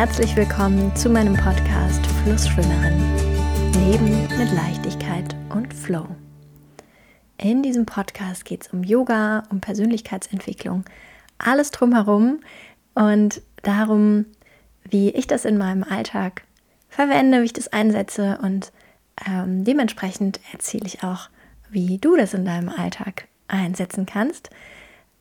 herzlich willkommen zu meinem Podcast Flussschwimmerin. Leben mit Leichtigkeit und Flow. In diesem Podcast geht es um Yoga, um Persönlichkeitsentwicklung, alles drumherum und darum, wie ich das in meinem Alltag verwende, wie ich das einsetze und ähm, dementsprechend erzähle ich auch, wie du das in deinem Alltag einsetzen kannst.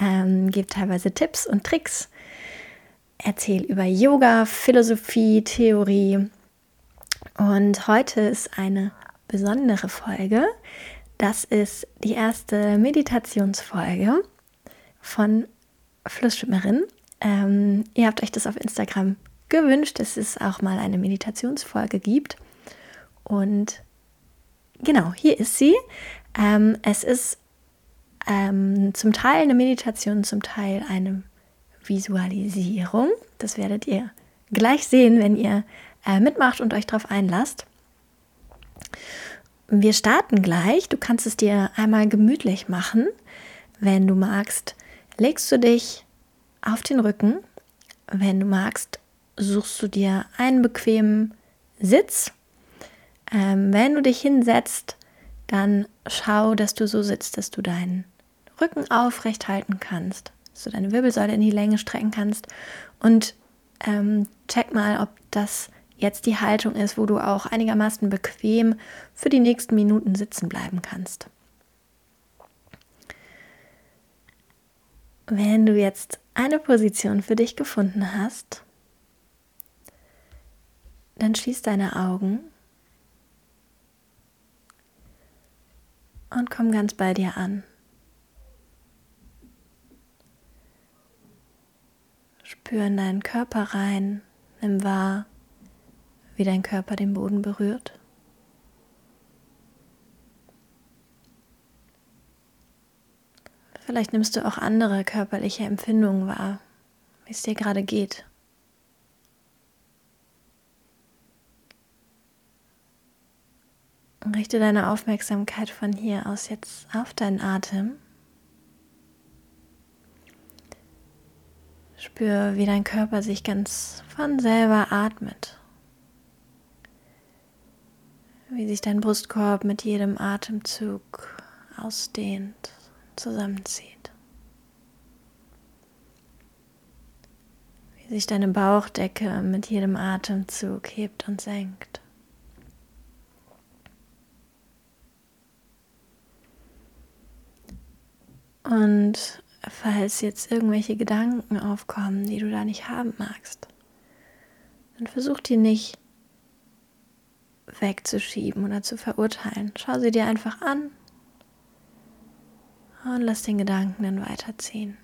Ähm, gebe teilweise Tipps und Tricks, erzähle über Yoga, Philosophie, Theorie. Und heute ist eine besondere Folge. Das ist die erste Meditationsfolge von Flussschwimmerin. Ähm, ihr habt euch das auf Instagram gewünscht, dass es auch mal eine Meditationsfolge gibt. Und genau, hier ist sie. Ähm, es ist ähm, zum Teil eine Meditation, zum Teil eine Visualisierung. Das werdet ihr gleich sehen, wenn ihr äh, mitmacht und euch darauf einlasst. Wir starten gleich. Du kannst es dir einmal gemütlich machen. Wenn du magst, legst du dich auf den Rücken. Wenn du magst, suchst du dir einen bequemen Sitz. Ähm, wenn du dich hinsetzt, dann schau, dass du so sitzt, dass du deinen Rücken aufrecht halten kannst, dass du deine Wirbelsäule in die Länge strecken kannst und ähm, check mal, ob das jetzt die Haltung ist, wo du auch einigermaßen bequem für die nächsten Minuten sitzen bleiben kannst. Wenn du jetzt eine Position für dich gefunden hast, dann schließ deine Augen und komm ganz bei dir an. Spür in deinen Körper rein, nimm wahr, wie dein Körper den Boden berührt. Vielleicht nimmst du auch andere körperliche Empfindungen wahr, wie es dir gerade geht. Richte deine Aufmerksamkeit von hier aus jetzt auf deinen Atem. Spür, wie dein Körper sich ganz von selber atmet. Wie sich dein Brustkorb mit jedem Atemzug ausdehnt, zusammenzieht. Wie sich deine Bauchdecke mit jedem Atemzug hebt und senkt. Und falls jetzt irgendwelche Gedanken aufkommen, die du da nicht haben magst, dann versuch die nicht wegzuschieben oder zu verurteilen. Schau sie dir einfach an und lass den Gedanken dann weiterziehen.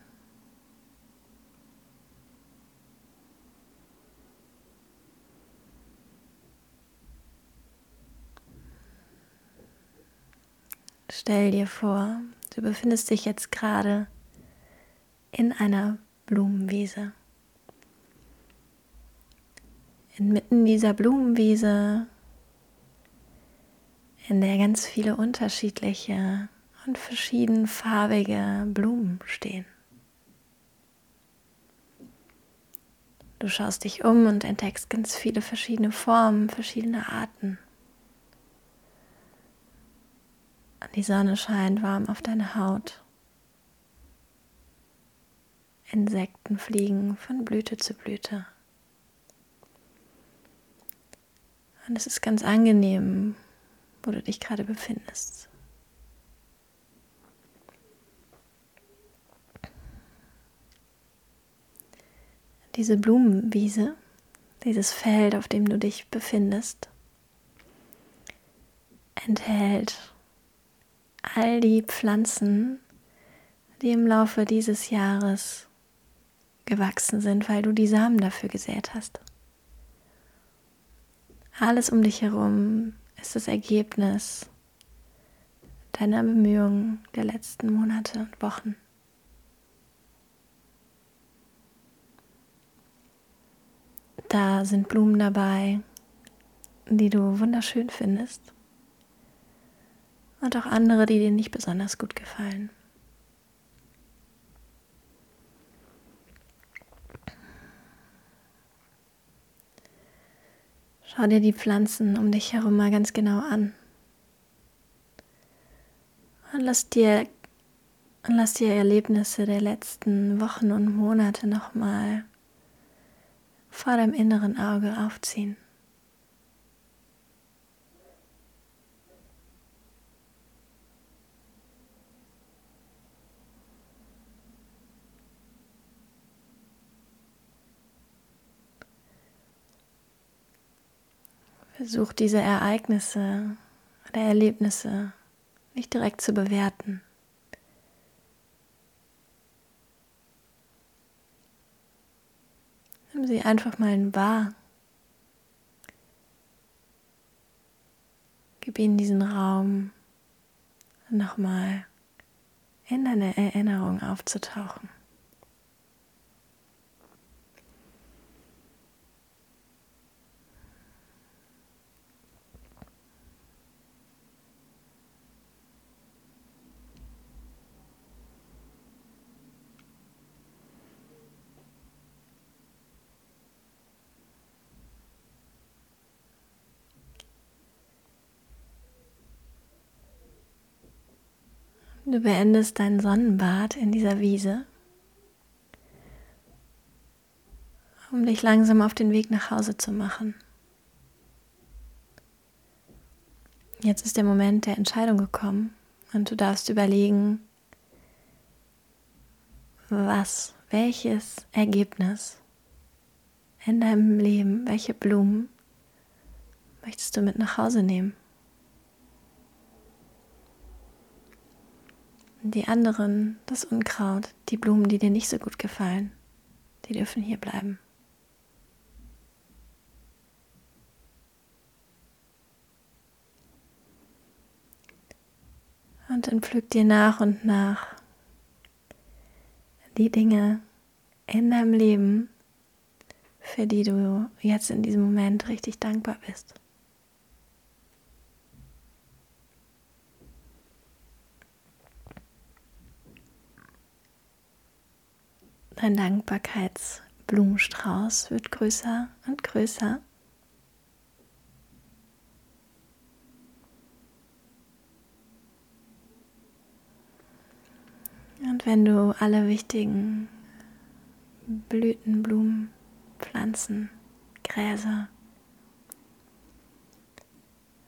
Stell dir vor, Du befindest dich jetzt gerade in einer Blumenwiese. Inmitten dieser Blumenwiese, in der ganz viele unterschiedliche und verschiedenfarbige Blumen stehen. Du schaust dich um und entdeckst ganz viele verschiedene Formen, verschiedene Arten. Die Sonne scheint warm auf deine Haut. Insekten fliegen von Blüte zu Blüte. Und es ist ganz angenehm, wo du dich gerade befindest. Diese Blumenwiese, dieses Feld, auf dem du dich befindest, enthält all die Pflanzen, die im Laufe dieses Jahres gewachsen sind, weil du die Samen dafür gesät hast. Alles um dich herum ist das Ergebnis deiner Bemühungen der letzten Monate und Wochen. Da sind Blumen dabei, die du wunderschön findest und auch andere, die dir nicht besonders gut gefallen. Schau dir die Pflanzen um dich herum mal ganz genau an. Und lass dir, und lass dir Erlebnisse der letzten Wochen und Monate nochmal vor deinem inneren Auge aufziehen. Versuch diese Ereignisse oder Erlebnisse nicht direkt zu bewerten. Nimm sie einfach mal wahr. Gib ihnen diesen Raum, nochmal in deine Erinnerung aufzutauchen. Du beendest dein Sonnenbad in dieser Wiese, um dich langsam auf den Weg nach Hause zu machen. Jetzt ist der Moment der Entscheidung gekommen und du darfst überlegen, was, welches Ergebnis in deinem Leben, welche Blumen möchtest du mit nach Hause nehmen? Die anderen, das Unkraut, die Blumen, die dir nicht so gut gefallen, die dürfen hier bleiben. Und dann pflück dir nach und nach die Dinge in deinem Leben, für die du jetzt in diesem Moment richtig dankbar bist. Dein Dankbarkeitsblumenstrauß wird größer und größer. Und wenn du alle wichtigen Blüten, Blumen, Pflanzen, Gräser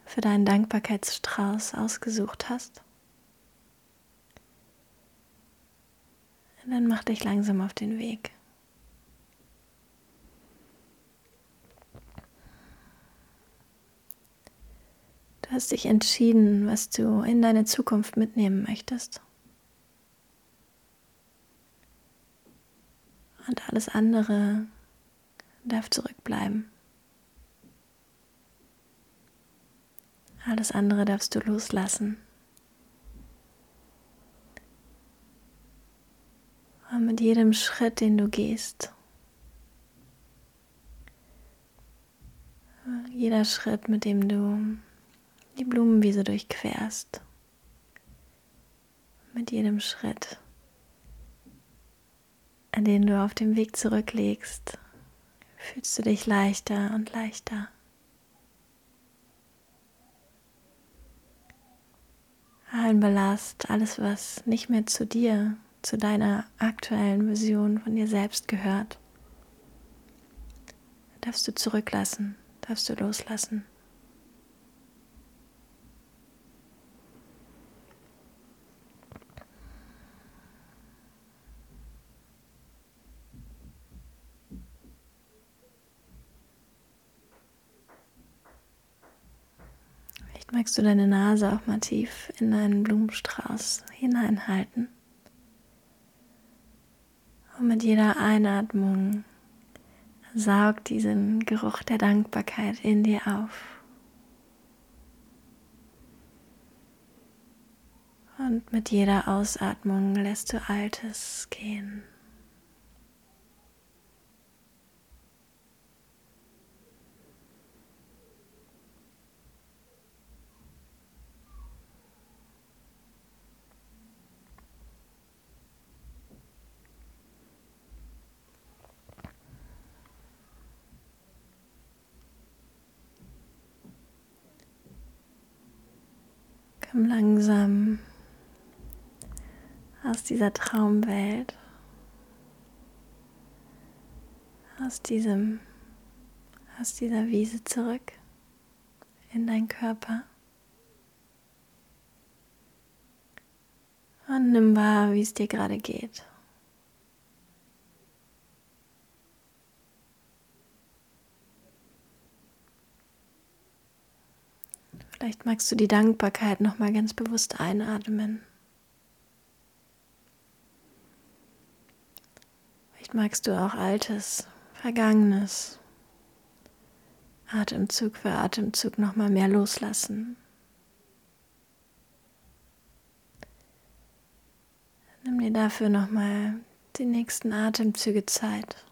für deinen Dankbarkeitsstrauß ausgesucht hast, dann mach dich langsam auf den Weg. Du hast dich entschieden, was du in deine Zukunft mitnehmen möchtest. Und alles andere darf zurückbleiben. Alles andere darfst du loslassen. Mit jedem Schritt, den du gehst, jeder Schritt, mit dem du die Blumenwiese durchquerst, mit jedem Schritt, an den du auf dem Weg zurücklegst, fühlst du dich leichter und leichter. Allen Ballast, alles, was nicht mehr zu dir zu deiner aktuellen Vision von dir selbst gehört, darfst du zurücklassen, darfst du loslassen. Vielleicht magst du deine Nase auch mal tief in deinen Blumenstrauß hineinhalten. Und mit jeder Einatmung saug diesen Geruch der Dankbarkeit in dir auf. Und mit jeder Ausatmung lässt du Altes gehen. Komm langsam aus dieser Traumwelt, aus diesem, aus dieser Wiese zurück in deinen Körper. Und nimm wahr, wie es dir gerade geht. Vielleicht magst du die Dankbarkeit noch mal ganz bewusst einatmen. Vielleicht magst du auch altes, vergangenes Atemzug für Atemzug noch mal mehr loslassen. Nimm dir dafür noch mal die nächsten Atemzüge Zeit.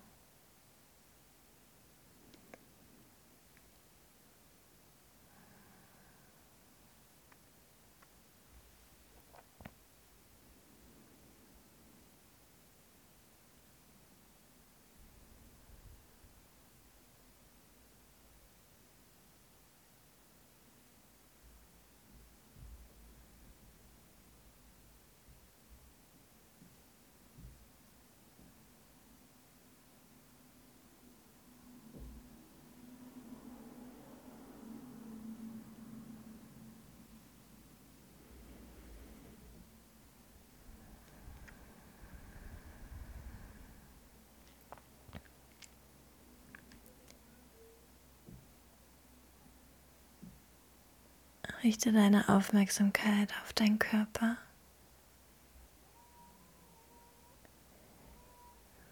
Richte deine Aufmerksamkeit auf deinen Körper.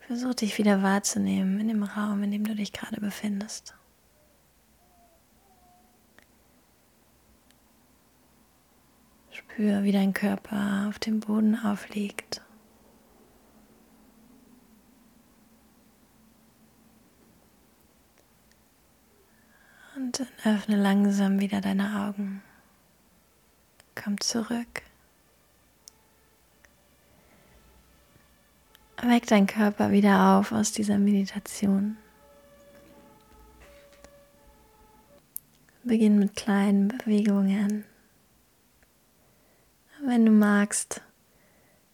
Versuch dich wieder wahrzunehmen in dem Raum, in dem du dich gerade befindest. Spür, wie dein Körper auf dem Boden aufliegt. Und öffne langsam wieder deine Augen. Komm zurück. Weck deinen Körper wieder auf aus dieser Meditation. Beginn mit kleinen Bewegungen. Wenn du magst,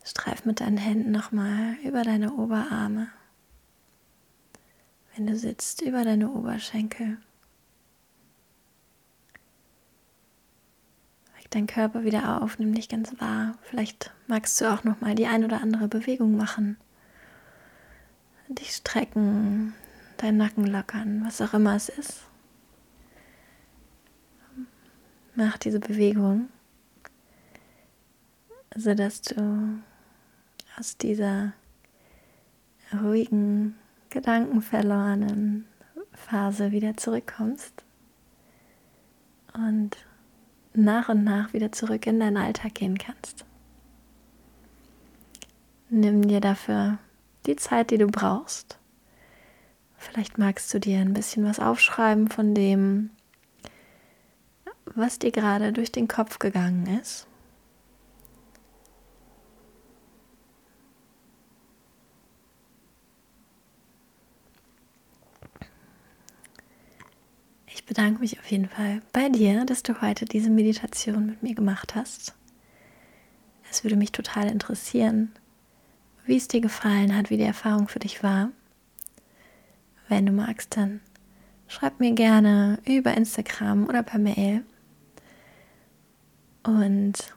streif mit deinen Händen nochmal über deine Oberarme. Wenn du sitzt, über deine Oberschenkel. Deinen Körper wieder auf, nimm dich ganz wahr. Vielleicht magst du auch noch mal die ein oder andere Bewegung machen. Dich strecken, deinen Nacken lockern, was auch immer es ist. Mach diese Bewegung, sodass du aus dieser ruhigen, gedankenverlorenen Phase wieder zurückkommst und nach und nach wieder zurück in deinen Alltag gehen kannst. Nimm dir dafür die Zeit, die du brauchst. Vielleicht magst du dir ein bisschen was aufschreiben von dem, was dir gerade durch den Kopf gegangen ist. Ich bedanke mich auf jeden Fall bei dir, dass du heute diese Meditation mit mir gemacht hast. Es würde mich total interessieren, wie es dir gefallen hat, wie die Erfahrung für dich war. Wenn du magst, dann schreib mir gerne über Instagram oder per Mail. Und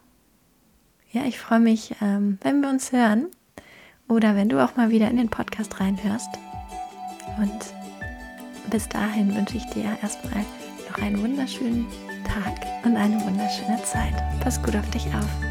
ja, ich freue mich, ähm, wenn wir uns hören oder wenn du auch mal wieder in den Podcast reinhörst. Und bis dahin wünsche ich dir erstmal noch einen wunderschönen Tag und eine wunderschöne Zeit. Pass gut auf dich auf.